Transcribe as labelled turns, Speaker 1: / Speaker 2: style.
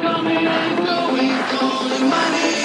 Speaker 1: Going, going, going, my name.